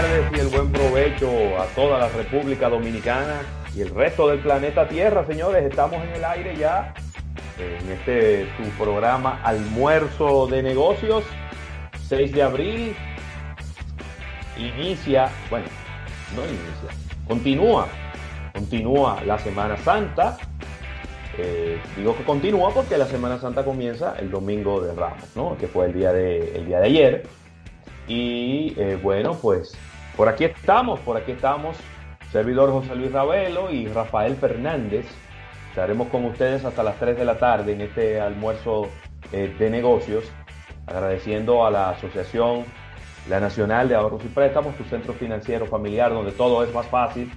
tardes y el buen provecho a toda la República Dominicana y el resto del planeta Tierra, señores. Estamos en el aire ya en este su programa Almuerzo de Negocios, 6 de abril. Inicia, bueno, no inicia, continúa, continúa la Semana Santa. Eh, digo que continúa porque la Semana Santa comienza el domingo de Ramos, ¿no? Que fue el día de, el día de ayer. Y eh, bueno, pues por aquí estamos, por aquí estamos, servidor José Luis Ravelo y Rafael Fernández. Estaremos con ustedes hasta las 3 de la tarde en este almuerzo eh, de negocios, agradeciendo a la Asociación La Nacional de Ahorros y Préstamos, tu centro financiero familiar, donde todo es más fácil,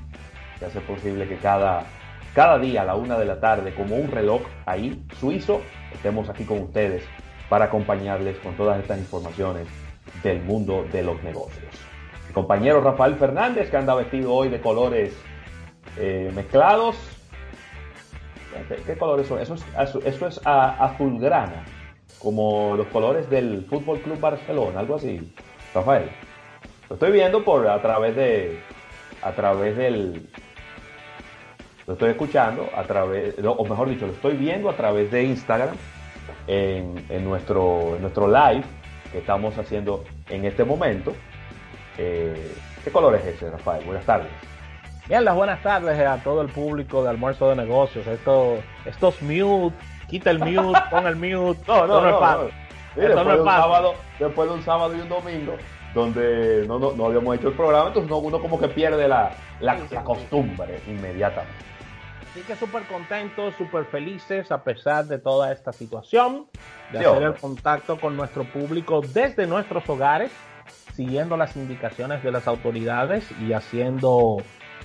que hace posible que cada, cada día a la una de la tarde, como un reloj ahí suizo, estemos aquí con ustedes para acompañarles con todas estas informaciones del mundo de los negocios. Compañero Rafael Fernández, que anda vestido hoy de colores eh, mezclados. ¿Qué, colores son? Eso es, eso es azulgrana, como los colores del Fútbol Club Barcelona, algo así. Rafael, lo estoy viendo por a través de, a través del, lo estoy escuchando a través, o mejor dicho, lo estoy viendo a través de Instagram en, en nuestro, en nuestro live que estamos haciendo en este momento. Eh, ¿Qué color es ese, Rafael? Buenas tardes. Bien, las buenas tardes a todo el público de Almuerzo de Negocios. Esto, estos mute, quita el mute, pon el mute. No, no, no, no, después, de un sábado, después de un sábado y un domingo, donde no, no, habíamos hecho el programa, entonces uno como que pierde la, la, la costumbre inmediatamente. Así que súper contentos, súper felices a pesar de toda esta situación, de hacer el contacto con nuestro público desde nuestros hogares, siguiendo las indicaciones de las autoridades y haciendo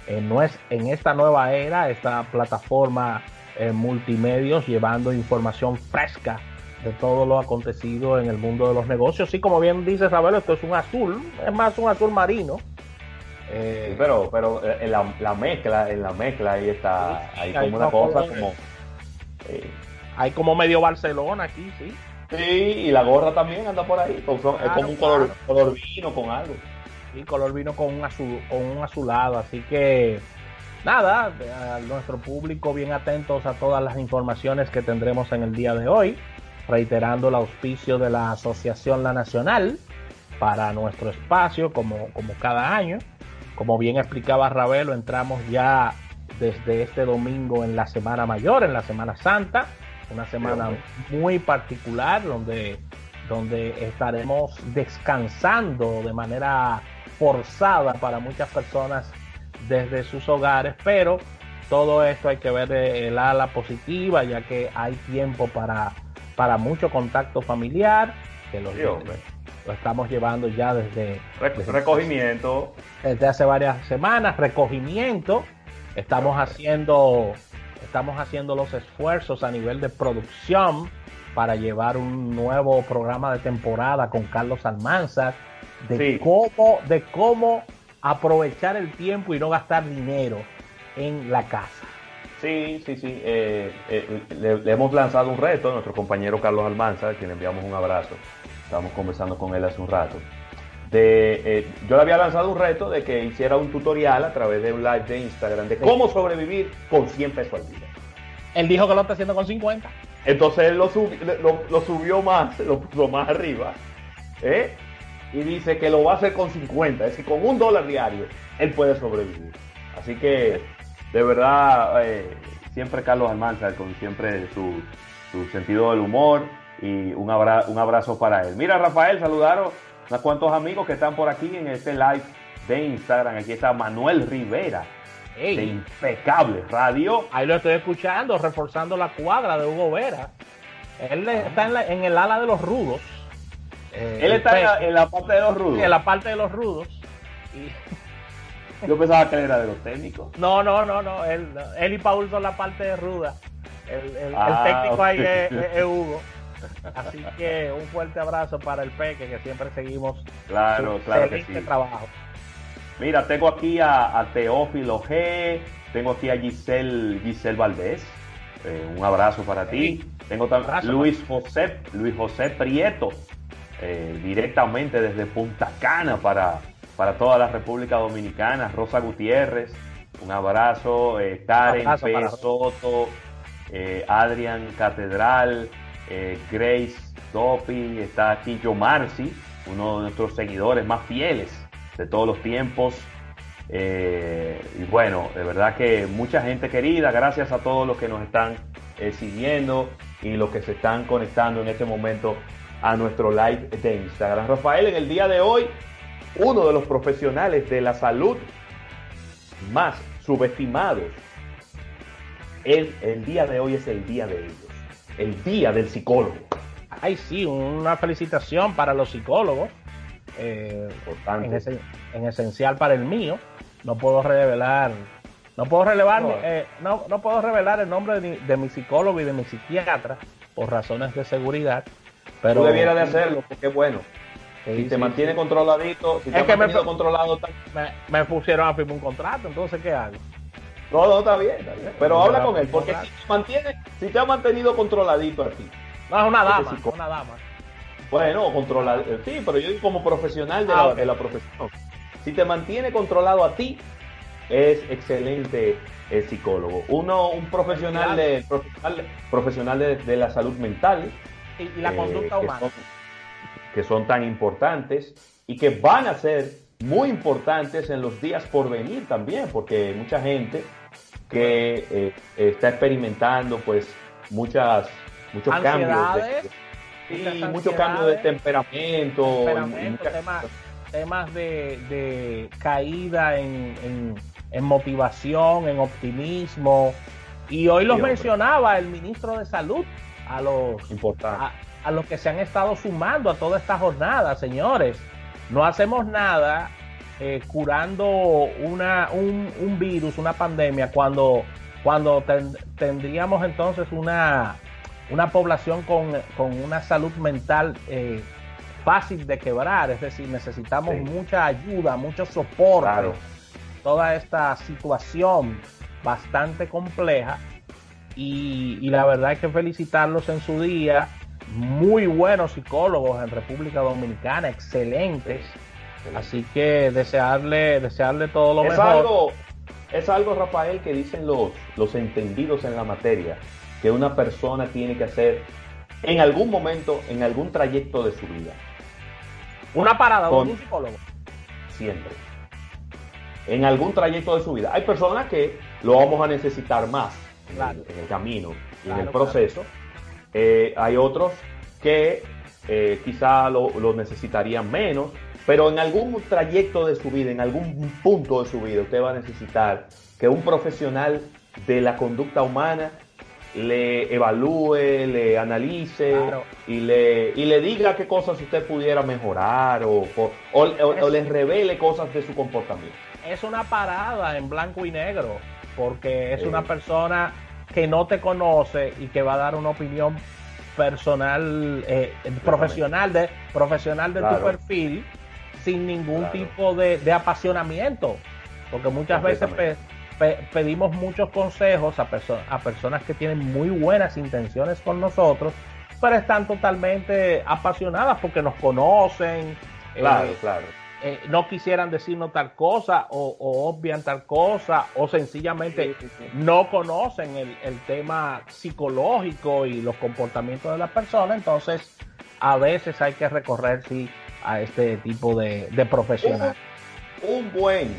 en, en esta nueva era, esta plataforma en multimedios, llevando información fresca de todo lo acontecido en el mundo de los negocios. Y como bien dice Ravelo, esto es un azul, es más un azul marino eh, pero pero eh, en la, mezcla, en la mezcla ahí está, hay como una cosa como... Eh, hay como medio Barcelona aquí, sí. Sí, y la gorra también anda por ahí, es como un color, color vino con algo. Sí, color vino con un, azul, con un azulado, así que nada, a nuestro público bien atentos a todas las informaciones que tendremos en el día de hoy, reiterando el auspicio de la Asociación La Nacional para nuestro espacio como, como cada año. Como bien explicaba Ravelo, entramos ya desde este domingo en la Semana Mayor, en la Semana Santa, una semana muy particular donde, donde estaremos descansando de manera forzada para muchas personas desde sus hogares, pero todo esto hay que ver el ala positiva, ya que hay tiempo para, para mucho contacto familiar, que los, lo estamos llevando ya desde, recogimiento. desde hace varias semanas recogimiento. Estamos haciendo estamos haciendo los esfuerzos a nivel de producción para llevar un nuevo programa de temporada con Carlos Almanzar de cómo de cómo aprovechar el tiempo y no gastar dinero en la casa Sí, sí, sí. Eh, eh, le, hemos lanzado un reto a nuestro compañero Carlos Almanza, a quien le enviamos un abrazo. Estábamos conversando con él hace un rato. De, eh, yo le había lanzado un reto de que hiciera un tutorial a través de un live de Instagram de cómo sobrevivir con 100 pesos al día. Él dijo que lo está haciendo con 50. Entonces él lo, lo, subió más, lo puso más arriba. ¿eh? Y dice que lo va a hacer con 50. Es que con un dólar diario él puede sobrevivir. Así que, de verdad, eh, siempre Carlos Almanza, con siempre su, su sentido del humor y un, un abrazo para él. Mira, Rafael, saludaron a cuantos amigos que están por aquí en este live de Instagram. Aquí está Manuel Rivera. De Impecable Radio. Ahí lo estoy escuchando, reforzando la cuadra de Hugo Vera. Él está en, el ala de los rudos. Eh, él está en la, parte de los rudos. en la parte de los rudos. Yo pensaba que él era de los técnicos. No, no, no, no. Él, él y Paul son la parte de ruda. El, ah, técnico ahí es Hugo. Así que un fuerte abrazo para el Peque, que siempre seguimos claro, claro que sí. trabajo. Mira, tengo aquí a, Teófilo G, tengo aquí a Giselle, Giselle Valdés. Eh, un abrazo para ti. Tengo también Luis José, Luis José Prieto, eh, directamente desde Punta Cana para, para toda la República Dominicana. Rosa Gutiérrez, un abrazo. Eh, Karen P. Soto, Adrian Catedral, eh, Grace Dopi, está aquí Joe Marci, uno de nuestros seguidores más fieles de todos los tiempos. y bueno, de verdad que mucha gente querida, gracias a todos los que nos están siguiendo y los que se están conectando en este momento a nuestro live de Instagram. Rafael, en el día de hoy, uno de los profesionales de la salud más subestimados, el, el día de hoy es el día de ellos, el día del psicólogo. Ay, sí, una felicitación para los psicólogos. Eh, en, esencial para el mío. No puedo revelar, no puedo revelar, no, eh, no, puedo revelar el nombre de, de, mi psicólogo y de mi psiquiatra por razones de seguridad. Pero, Tú debieras de hacerlo, porque es bueno. si te mantiene controladito, si te que me, controlado, me, pusieron a firmar un contrato, entonces ¿qué hago? No, no, está bien, está bien. Pero habla con él, porque si te, mantiene, si te ha mantenido controladito a ti. No, es una dama, una dama. Bueno, controlar, eh, sí, pero yo como profesional de, la, ah, de, la, profesión. Si te mantiene controlado a ti, es excelente el psicólogo. Uno, un profesional de, profesional, profesional de la salud mental, y, la conducta eh, humana. que son tan importantes y que van a ser muy importantes en los días por venir también, porque mucha gente que eh, está experimentando pues muchas muchos cambios de, muchos cambios de temperamento, temas, de, caída en, motivación, en optimismo. Y hoy los mencionaba el ministro de Salud, a los, a, los que se han estado sumando a toda esta jornada, señores. No hacemos nada eh, curando una, un, virus, una pandemia, cuando, cuando tendríamos entonces una, una población con, una salud mental eh, fácil de quebrar, es decir, necesitamos mucha ayuda, mucho soporte. Toda esta situación bastante compleja y, la verdad hay que felicitarlos en su día. Muy buenos psicólogos en República Dominicana, excelentes. Así que desearle, desearle todo lo es mejor. Algo, es algo, Rafael, que dicen los, los entendidos en la materia, que una persona tiene que hacer en algún momento, en algún trayecto de su vida. Una parada con un psicólogo. Siempre. En algún trayecto de su vida. Hay personas que lo vamos a necesitar más en, el, camino y en el proceso. Eh, hay otros que eh, quizá lo, necesitarían menos, pero en algún trayecto de su vida, en algún punto de su vida, usted va a necesitar que un profesional de la conducta humana le evalúe, le analice y, le, y le diga qué cosas usted pudiera mejorar o, o, le revele cosas de su comportamiento. Es una parada en blanco y negro porque es una persona que no te conoce y que va a dar una opinión personal, eh, profesional de, profesional de tu perfil sin ningún tipo de, apasionamiento. Porque muchas veces pedimos muchos consejos a, a personas que tienen muy buenas intenciones con nosotros, pero están totalmente apasionadas porque nos conocen. Claro, eh, claro eh, no quisieran decirnos tal cosa o, obvian tal cosa o sencillamente no conocen el, tema psicológico y los comportamientos de las personas, entonces a veces hay que recorrer sí, a este tipo de, de profesional. Un, buen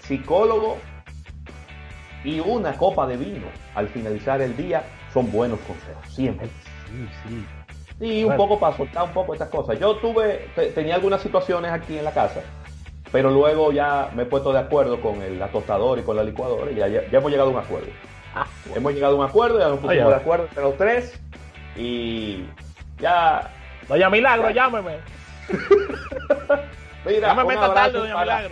psicólogo y una copa de vino al finalizar el día son buenos consejos, siempre. Sí, sí. Sí, un poco para soltar un poco estas cosas. Yo tuve, tenía algunas situaciones aquí en la casa, pero luego ya me he puesto de acuerdo con el tostador y con la licuadora y ya, ya, hemos llegado a un acuerdo. Ah, hemos llegado a un acuerdo, ya nos pusimos de acuerdo entre los tres y ya... Doña Milagro, llámeme. Mira, un abrazo, para,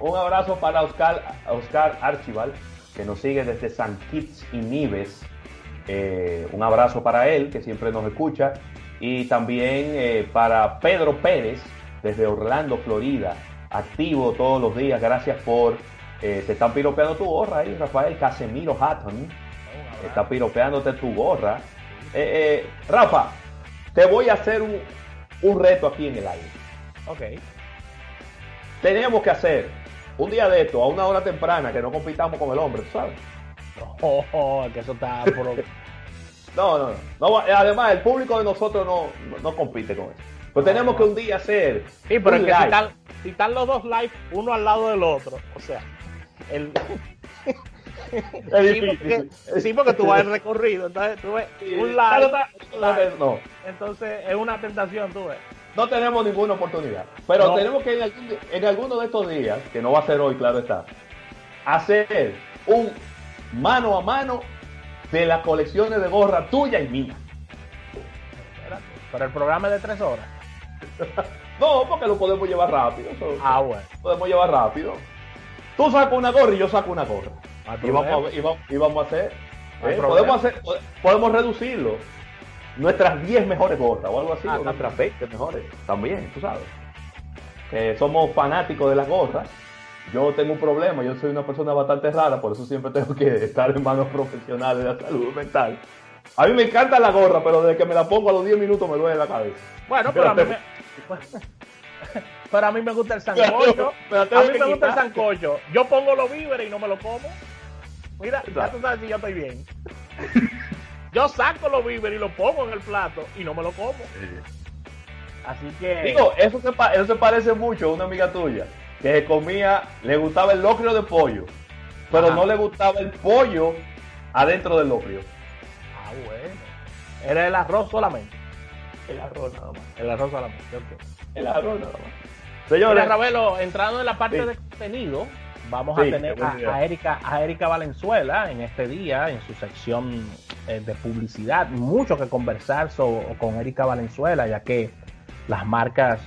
un abrazo para Oscar, Oscar Archival, que nos sigue desde San Kitts y Nives. Eh, un abrazo para él, que siempre nos escucha. Y también eh, para Pedro Pérez, desde Orlando, Florida, activo todos los días. Gracias por. Eh, te están piropeando tu gorra ahí, Rafael Casemiro Hatton. está piropeándote tu gorra. Rafa, te voy a hacer un, reto aquí en el aire. Ok. Teníamos que hacer un día de esto, a una hora temprana, que no compitamos con el hombre, ¿sabes? Oh, oh, que eso está... no, no, no, Además, el público de nosotros no, no, compite con eso. Pero tenemos que un día hacer. Sí, pero es que si están, si están, los dos live uno al lado del otro, o sea, el. sí, porque, tú vas el recorrido, entonces tú ves un live. No. Entonces es una tentación, tú ves. No tenemos ninguna oportunidad. Pero tenemos que en, en alguno de estos días, que no va a ser hoy, claro está, hacer un mano a mano de las colecciones de gorra tuya y mía. Pero el programa es de tres horas. no, porque lo podemos llevar rápido. ah, bueno. Podemos llevar rápido. Tú sacas una gorra y yo saco una gorra. Y vamos, y, vamos, a hacer, eh, podemos hacer. Podemos reducirlo. Nuestras 10 mejores gorras o algo así, ah, o nuestras 20 mejores. También, tú sabes. somos fanáticos de las gorras yo tengo un problema, yo soy una persona bastante rara, por eso siempre tengo que estar en manos profesionales de la salud mental. A mí me encanta la gorra, pero desde que me la pongo a los 10 minutos me duele la cabeza. Bueno, pero a mí me... Pero a mí me gusta el sancocho. a mí me gusta el sancocho. Yo pongo los víveres y no me lo como. Mira, ya tú sabes si yo estoy bien. Yo saco los víveres y los pongo en el plato y no me lo como. Así que. Digo, eso se, eso se parece mucho a una amiga tuya que comía, le gustaba el locrio de pollo, pero no le gustaba el pollo adentro del locrio. Ah, bueno. Era el arroz solamente. El arroz nada más. El arroz solamente, El arroz nada más. Señores. Ravelo, entrando en la parte de contenido, vamos a tener a, Erika, a Erika Valenzuela en este día, en su sección eh, de publicidad. Mucho que conversar con Erika Valenzuela, ya que las marcas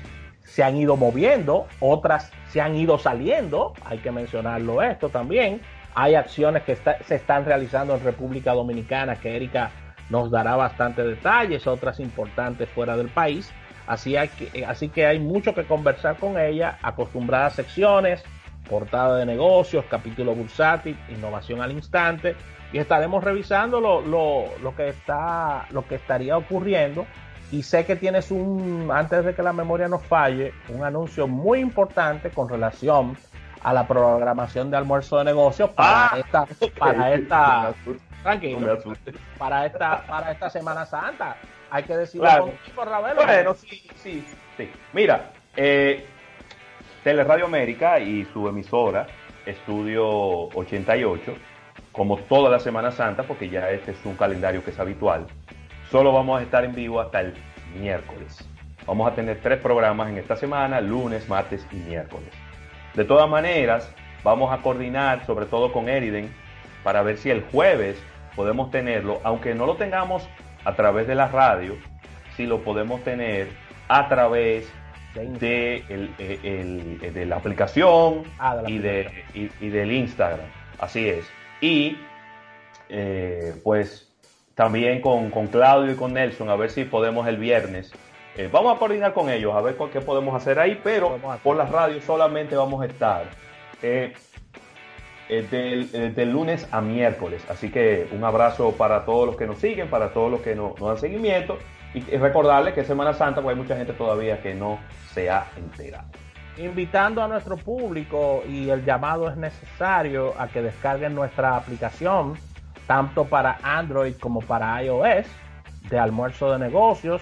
se han ido moviendo, otras se han ido saliendo, hay que mencionarlo esto también. Hay acciones que se están realizando en República Dominicana que Erika nos dará bastante detalles, otras importantes fuera del país. Así, hay que, así que hay mucho que conversar con ella, acostumbradas secciones, portada de negocios, capítulo bursátil, innovación al instante, y estaremos revisando lo, lo, lo, que está, lo que estaría ocurriendo y sé que tienes un, antes de que la memoria nos falle, un anuncio muy importante con relación a la programación de almuerzo de negocios para ah, esta, para esta, tranquilo, para esta, para esta Semana Santa. Hay que decirlo claro. Ravelo. Bueno, sí, sí, sí. Mira, eh, Teleradio América y su emisora, Estudio 88, como toda la Semana Santa, porque ya este es un calendario que es habitual, Solo vamos a estar en vivo hasta el miércoles. Vamos a tener tres programas en esta semana, lunes, martes y miércoles. De todas maneras, vamos a coordinar, sobre todo con Eriden, para ver si el jueves podemos tenerlo, aunque no lo tengamos a través de la radio, si lo podemos tener a través de, de la aplicación ah, y, de, y, del Instagram. Así es. Y eh, pues también con, Claudio y con Nelson, a ver si podemos el viernes. Eh, vamos a coordinar con ellos, a ver qué podemos hacer ahí, pero por la radio solamente vamos a estar eh, eh, del, lunes a miércoles. Así que un abrazo para todos los que nos siguen, para todos los que nos, dan seguimiento. Y, recordarles que es Semana Santa, pues hay mucha gente todavía que no se ha enterado invitando a nuestro público y el llamado es necesario a que descarguen nuestra aplicación tanto para Android como para iOS, de almuerzo de negocios.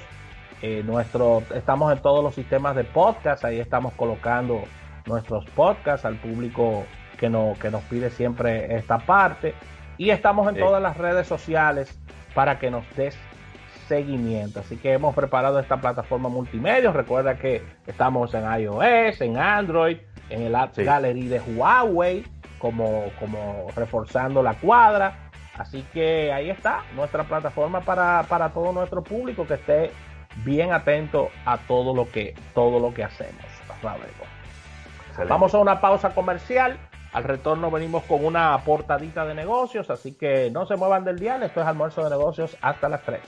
Eh, nuestro, estamos en todos los sistemas de podcast, ahí estamos colocando nuestros podcasts al público que, no, que nos pide siempre esta parte. Y estamos en todas las redes sociales para que nos des seguimiento. Así que hemos preparado esta plataforma multimedia. Recuerda que estamos en iOS, en Android, en el App Gallery de Huawei, como, como reforzando la cuadra. Así que ahí está nuestra plataforma para, todo nuestro público que esté bien atento a todo lo que, todo lo que hacemos. Vamos a una pausa comercial. Al retorno venimos con una portadita de negocios, así que no se muevan del dial. Esto es almuerzo de negocios hasta las 3.